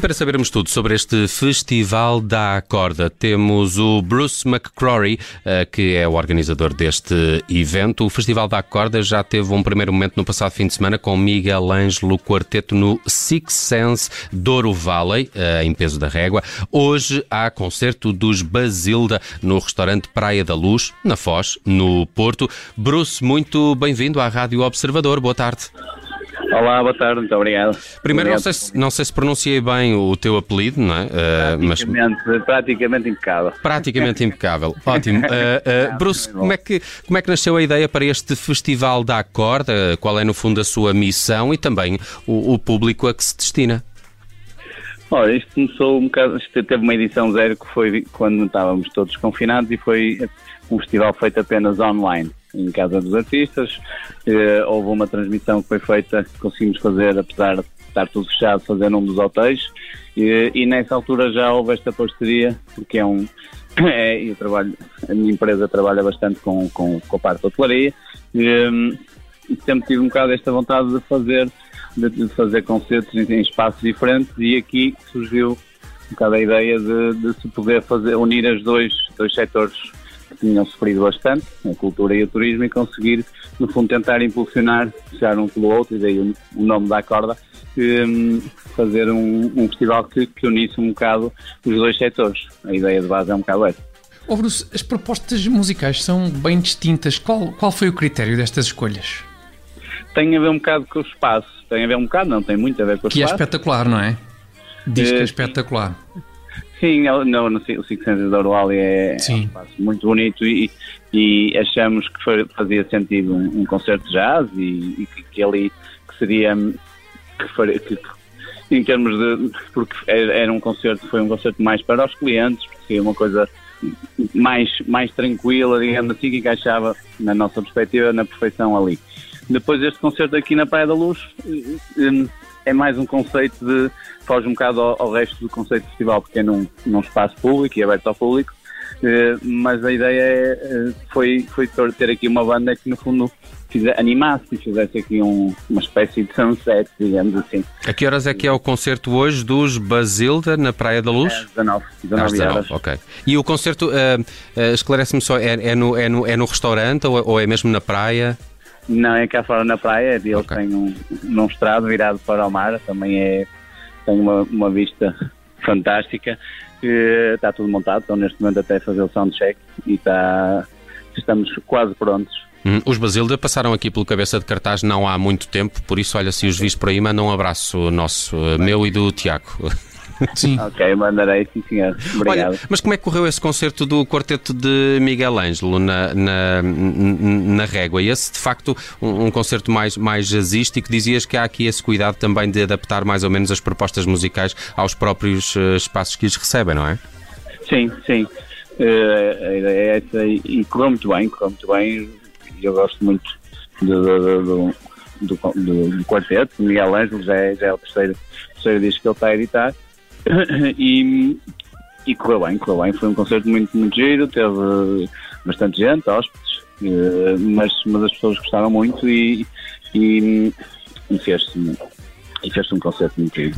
E para sabermos tudo sobre este Festival da Corda, temos o Bruce McCrory, eh, que é o organizador deste evento. O Festival da Corda já teve um primeiro momento no passado fim de semana com Miguel Ângelo Quarteto no Six Sense Douro Valley, eh, em peso da régua. Hoje há concerto dos Basilda no restaurante Praia da Luz, na Foz, no Porto. Bruce, muito bem-vindo à Rádio Observador. Boa tarde. Olá, boa tarde, muito obrigado. Primeiro, obrigado. Não, sei se, não sei se pronunciei bem o teu apelido, não é? Uh, praticamente, mas... praticamente impecável. Praticamente impecável, ótimo. Uh, uh, Bruce, como é, que, como é que nasceu a ideia para este Festival da Acorda? Qual é, no fundo, a sua missão e também o, o público a que se destina? Olha, isto começou um bocado, isto teve uma edição zero que foi quando estávamos todos confinados e foi um festival feito apenas online em casa dos artistas. Eh, houve uma transmissão que foi feita, que conseguimos fazer, apesar de estar tudo fechado, fazer num dos hotéis. E, e nessa altura já houve esta parceria, porque é um. É, eu trabalho, a minha empresa trabalha bastante com, com, com a parte da hotelaria e, e sempre tive um bocado esta vontade de fazer, de, de fazer concertos em, em, espaços diferentes e aqui surgiu um bocado a ideia de, de se poder fazer, unir os dois, dois setores tinham sofrido bastante, a cultura e o turismo, e conseguir, no fundo, tentar impulsionar, puxar um pelo outro, e daí o, nome da corda, um, fazer um, um festival que, que, unisse um bocado os dois setores. A ideia de base é um bocado essa. Oh Bruce, as propostas musicais são bem distintas. Qual, qual foi o critério destas escolhas? Tem a ver um bocado com o espaço. Tem a ver um bocado, não, tem muito a ver com o que espaço. Que é espetacular, não é? Diz que é eh, espetacular. Sim, no, no, o Six Senses da Orwell é, é, um espaço muito bonito e, e achamos que foi, fazia sentido um, um, concerto de jazz e, e que, que, ali que seria que, faria, que, em termos de porque era um concerto foi um concerto mais para os clientes seria uma coisa mais mais tranquila digamos assim que encaixava na nossa perspectiva na perfeição ali. Depois este concerto aqui na Praia da Luz eh, eh, é mais um conceito de. foge um bocado ao, ao resto do conceito de festival, porque é num, num espaço público e aberto ao público. Uh, mas a ideia é, uh, foi, foi ter aqui uma banda que, no fundo, fizer, animasse e fizesse aqui um, uma espécie de sunset, digamos assim. A que horas é que é o concerto hoje dos Basilda na Praia da Luz? É, 19, 19, 19 horas. ok. E o concerto, uh, esclarece-me só, é, é, no, é, no, é no restaurante ou, ou é mesmo na praia? Não, é cá fora na praia, eles okay. têm um, num estrado virado para o mar, também é, tem uma, uma vista fantástica, está tudo montado, estão neste momento até a fazer o soundcheck e está, estamos quase prontos. Hum, os Basilda passaram aqui pelo cabeça de cartaz não há muito tempo, por isso, olha, se os viste por aí, manda um abraço nosso, eh, meu e do Tiago. Sim. ok, mandarei, sim senhor. Obrigado. Olha, mas como é que correu esse concerto do quarteto de Miguel Ângelo na, na, na Régua? E esse, de facto, um, um, concerto mais, mais jazzístico, dizias que há aqui esse cuidado também de adaptar mais ou menos as propostas musicais aos próprios uh, espaços que os recebem, não é? Sim, sim. Uh, a ideia é essa e, e correu muito bem, correu muito bem. Eu gosto muito do, do, do, do, do, do quarteto. Miguel Ângelo já é, já é o terceiro, terceiro disco que ele está a editar. e, e correu bem, correu bem. Foi um concerto muito, muito giro, teve bastante gente, hóspedes, eh, mas, mas as pessoas gostaram muito e, e, e fez-se e fez um concerto muito giro.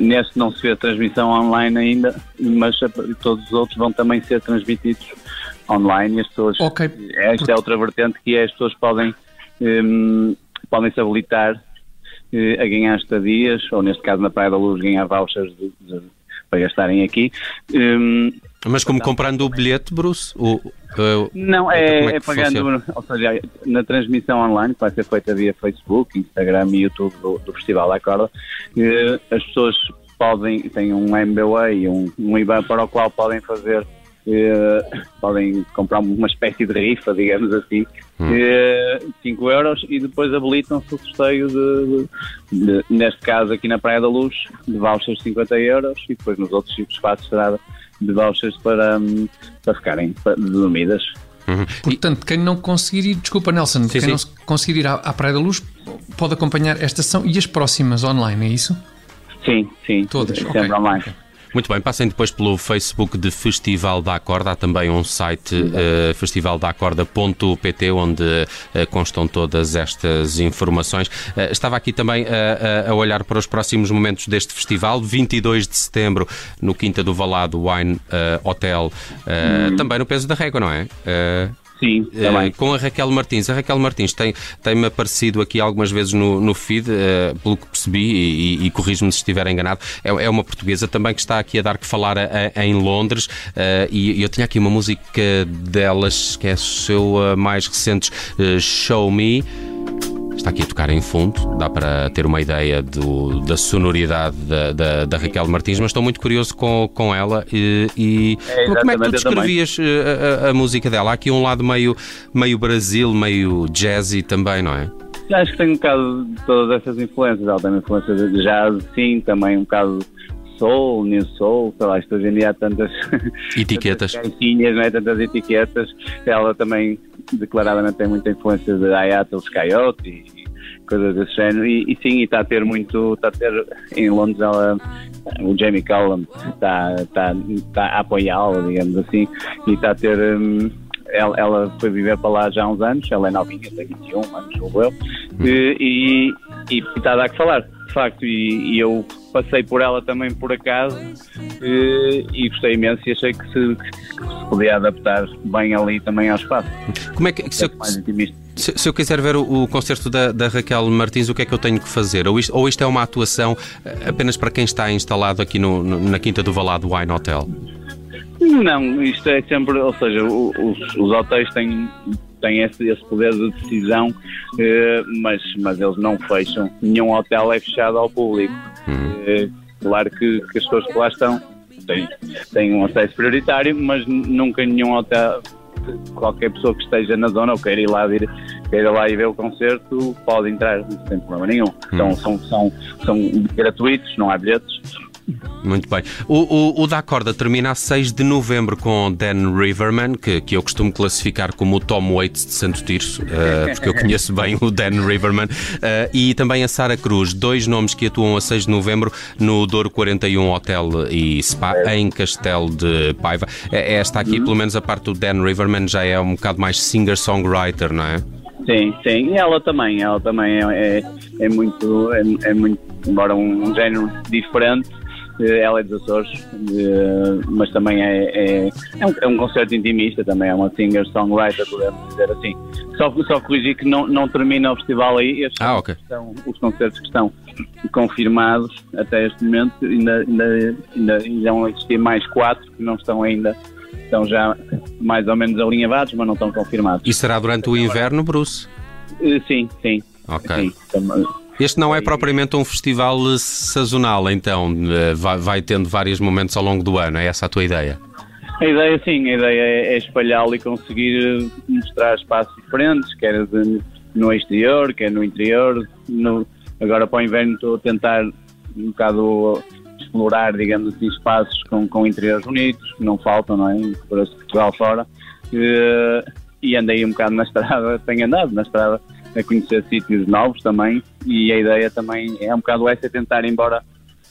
Neste não se vê a transmissão online ainda, mas todos os outros vão também ser transmitidos online e as pessoas. Okay. Esta é outra vertente que é as pessoas podem, um, podem se habilitar a ganhar estadias, ou neste caso na Praia da Luz ganhar vouchers de, de, para gastarem aqui. Um, mas como comprando o bilhete, Bruce? O, uh, não, é, é, é pagando, funciona? ou seja, na transmissão online, que vai ser feita via Facebook, Instagram e YouTube do, do Festival da Corda, uh, as pessoas podem, têm um MBA e um, um IBAN para o qual podem fazer podem comprar uma espécie de rifa, digamos assim, hum. uh, 5 euros e depois habilitam-se o sorteio de, de, de, neste caso aqui na Praia da Luz, de vouchers de 50 euros e depois nos outros espaços será de vouchers para, um, para ficarem dormidas. Uhum. Portanto, quem não conseguir ir, desculpa Nelson, sim, quem sim. não conseguir ir à, à, Praia da Luz pode acompanhar esta ação e as próximas online, é isso? Sim, sim. Todas, sempre okay. online. Muito bem, passem depois pelo Facebook de Festival da Acorda, há também um site uh, festivaldacorda.pt onde uh, constam todas estas informações. Uh, estava aqui também a olhar para os próximos momentos deste festival, 22 de setembro no Quinta do Valado Wine Hotel, hum. também no peso da régua, não é? Sim, uh, com a Raquel Martins. A Raquel Martins tem, tem-me aparecido aqui algumas vezes no, no feed, uh, pelo que percebi, e, e, e corrijo-me se estiver enganado. É, é, uma portuguesa também que está aqui a dar que falar a, a, em Londres. Uh, e eu tinha aqui uma música delas, que é a sua mais recente, Show Me está aqui a tocar em fundo, dá para ter uma ideia do, da sonoridade da, da, da, Raquel Martins, mas estou muito curioso com, com ela e, e é, como é que tu descrevias eh, a, a, a, música dela? Há aqui um lado meio, meio Brasil, meio jazzy também, não é? Acho que tem um bocado de todas essas influências, ela tem influências de jazz, sim, também um bocado soul, new soul, sei lá, isto hoje em dia há tantas etiquetas, tantas, não é? tantas etiquetas. Ela também declaradamente tem muita influência de Ayatos Coyote e coisas desse género. E, e sim, está a ter muito, está a ter em Londres ela, o Jamie Cullum está, está, está a apoiá-la, digamos assim, e está a ter. Um, ela, ela, foi viver para lá já há uns anos, ela é novinha, tem 21 anos, ou eu, hum. e, e, e está a dar que falar, de facto, e, e eu passei por ela também por acaso e, e gostei imenso e achei que se, que se, podia adaptar bem ali também ao espaço. Como é que se eu, se, se eu quiser ver o, o concerto da, da, Raquel Martins, o que é que eu tenho que fazer? Ou isto, ou isto é uma atuação eh, apenas para quem está instalado aqui no, no, na Quinta do Valado Wine Hotel? Não, isto é sempre, ou seja, os, os hotéis têm têm esse, esse poder de decisão, eh, mas, mas eles não fecham. Nenhum hotel é fechado ao público. Uhum. Eh, claro que, que, as pessoas que lá estão têm, têm um acesso prioritário, mas nunca nenhum hotel, qualquer pessoa que esteja na zona ou queira ir lá, vir, queira lá e ver o concerto, pode entrar sem problema nenhum. Uhum. Então são, são, são gratuitos, não há bilhetes. Muito bem. O, o, o da corda termina a 6 de novembro com Dan Riverman, que, que eu costumo classificar como o Tom Waits de Santo Tirso, uh, porque eu conheço bem o Dan Riverman, uh, e também a Sara Cruz, dois nomes que atuam a 6 de novembro no Douro 41 Hotel e Spa, em Castelo de Paiva. É, é esta aqui, pelo menos a parte do Dan Riverman, já é um bocado mais singer-songwriter, não é? Sim, sim, e ela também, ela também é, é, é muito, é, é, muito, embora um género diferente, ela é dos Açores, mas também é, é, é, um, é um concerto intimista, também é uma singer-songwriter, podemos dizer assim. Só, só corrigir que não, não termina o festival aí, estes ah, okay. são os concertos que estão confirmados até este momento, ainda, ainda, ainda, vão existir mais quatro que não estão ainda, estão já mais ou menos alinhavados, mas não estão confirmados. E será durante o inverno, Bruce? Eh, sim, sim. Ok. Sim, este não é propriamente um festival sazonal, então eh, vai, vai tendo vários momentos ao longo do ano, é essa a tua ideia? A ideia sim, a ideia é, é espalhá-lo e conseguir mostrar espaços diferentes, quer de, no exterior, quer no interior. No, agora para o inverno estou a tentar um bocado explorar, digamos assim, espaços com, com interiores bonitos, que não faltam, não é? Por Portugal fora. E, e andei um bocado na estrada, tenho andado na estrada a conhecer sítios novos também e a ideia também é um bocado essa, é tentar, embora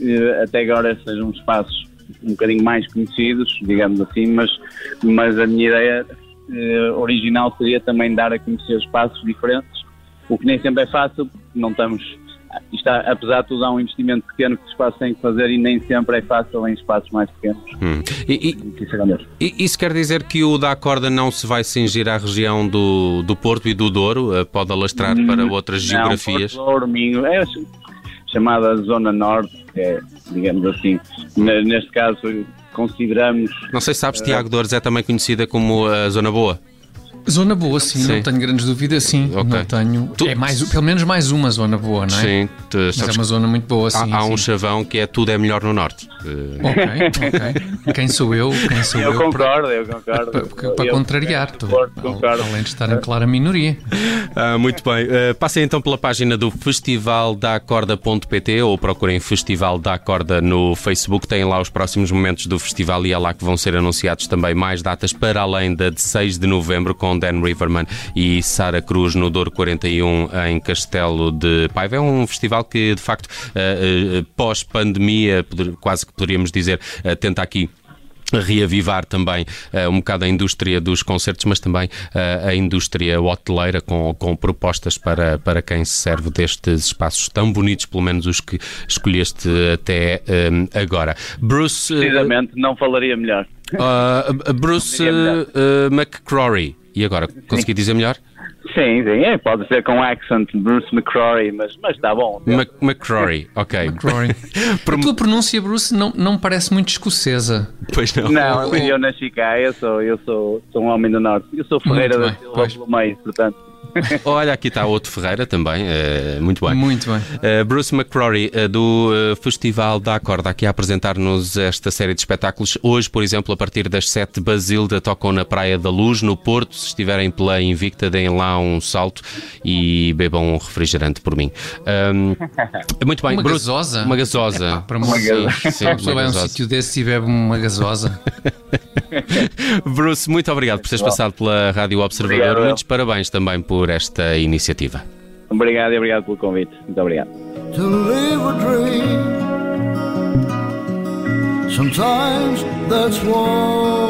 eh, até agora sejam espaços um bocadinho mais conhecidos, digamos assim, mas, mas a minha ideia eh, original seria também dar a conhecer espaços diferentes, o que nem sempre é fácil, não estamos está, apesar de tudo, há um investimento pequeno que os espaços têm que fazer e nem sempre é fácil em espaços mais pequenos. Hum. E, e, isso quer dizer que o da corda não se vai cingir à região do, do Porto e do Douro? Eh, pode alastrar hum, para outras não, geografias? Porto, Douro, Minho, é chamada Zona Norte, que é, digamos assim, neste caso consideramos... Não sei se sabes, uh, Tiago Dores é também conhecida como a Zona Boa. Zona boa, sim, sim, não tenho grandes dúvidas, sim. Okay. Não tenho. Tu... É mais, pelo menos mais uma zona boa, não é? Sim, tu, Mas é uma zona muito boa, sim. Há, há sim. um chavão que é tudo é melhor no norte. Ok, ok. Quem sou eu? Quem sou eu, eu concordo, eu concordo. Para, para contrariar, tu, concordo. além de estar em clara minoria. Ah, muito bem. Uh, passem então pela página do festivaldacorda.pt ou procurem Festival da Corda no Facebook. Têm lá os próximos momentos do festival e é lá que vão ser anunciados também mais datas para além da de 6 de novembro com com Dan Riverman e Sara Cruz no Douro 41 em Castelo de Paiva. É um festival que, de facto, pós-pandemia, quase que poderíamos dizer, tenta aqui reavivar também uh, um bocado a indústria dos concertos, mas também uh, a indústria hoteleira com, com propostas para, para quem se serve destes espaços tão bonitos, pelo menos os que escolheste até uh, agora. Bruce. Precisamente, não falaria melhor. Bruce McCrory. E agora, consegui dizer melhor? Sim, sim, é, pode ser com accent Bruce McCrory, mas, mas está bom. McCrory, ok. McCrory. A tua pronúncia, Bruce, não, não parece muito escocesa. Pois não. Não, eu nasci cá, eu sou, eu sou, sou um homem do Norte. Eu sou Ferreira da Silva pelo meio, portanto. Olha, aqui está outro Ferreira também, uh, muito bem. Muito bem. Uh, Bruce McCrory, uh, do Festival da Corda, aqui a apresentar-nos esta série de espetáculos. Hoje, por exemplo, a partir das 7, Basilda tocam na Praia da Luz, no Porto. Se estiverem pela Invicta, deem lá um salto e bebam um refrigerante por mim. Um, muito bem. Uma Bruce, gasosa? Uma gasosa. Epá, para uma gasosa. Sim, sim, vai a um sítio desse e bebe uma gasosa. Bruce, muito obrigado por teres passado pela Rádio Observador. Obrigado, Muitos parabéns também por esta iniciativa. Obrigado e obrigado pelo convite. Muito obrigado. To live a dream. Sometimes that's what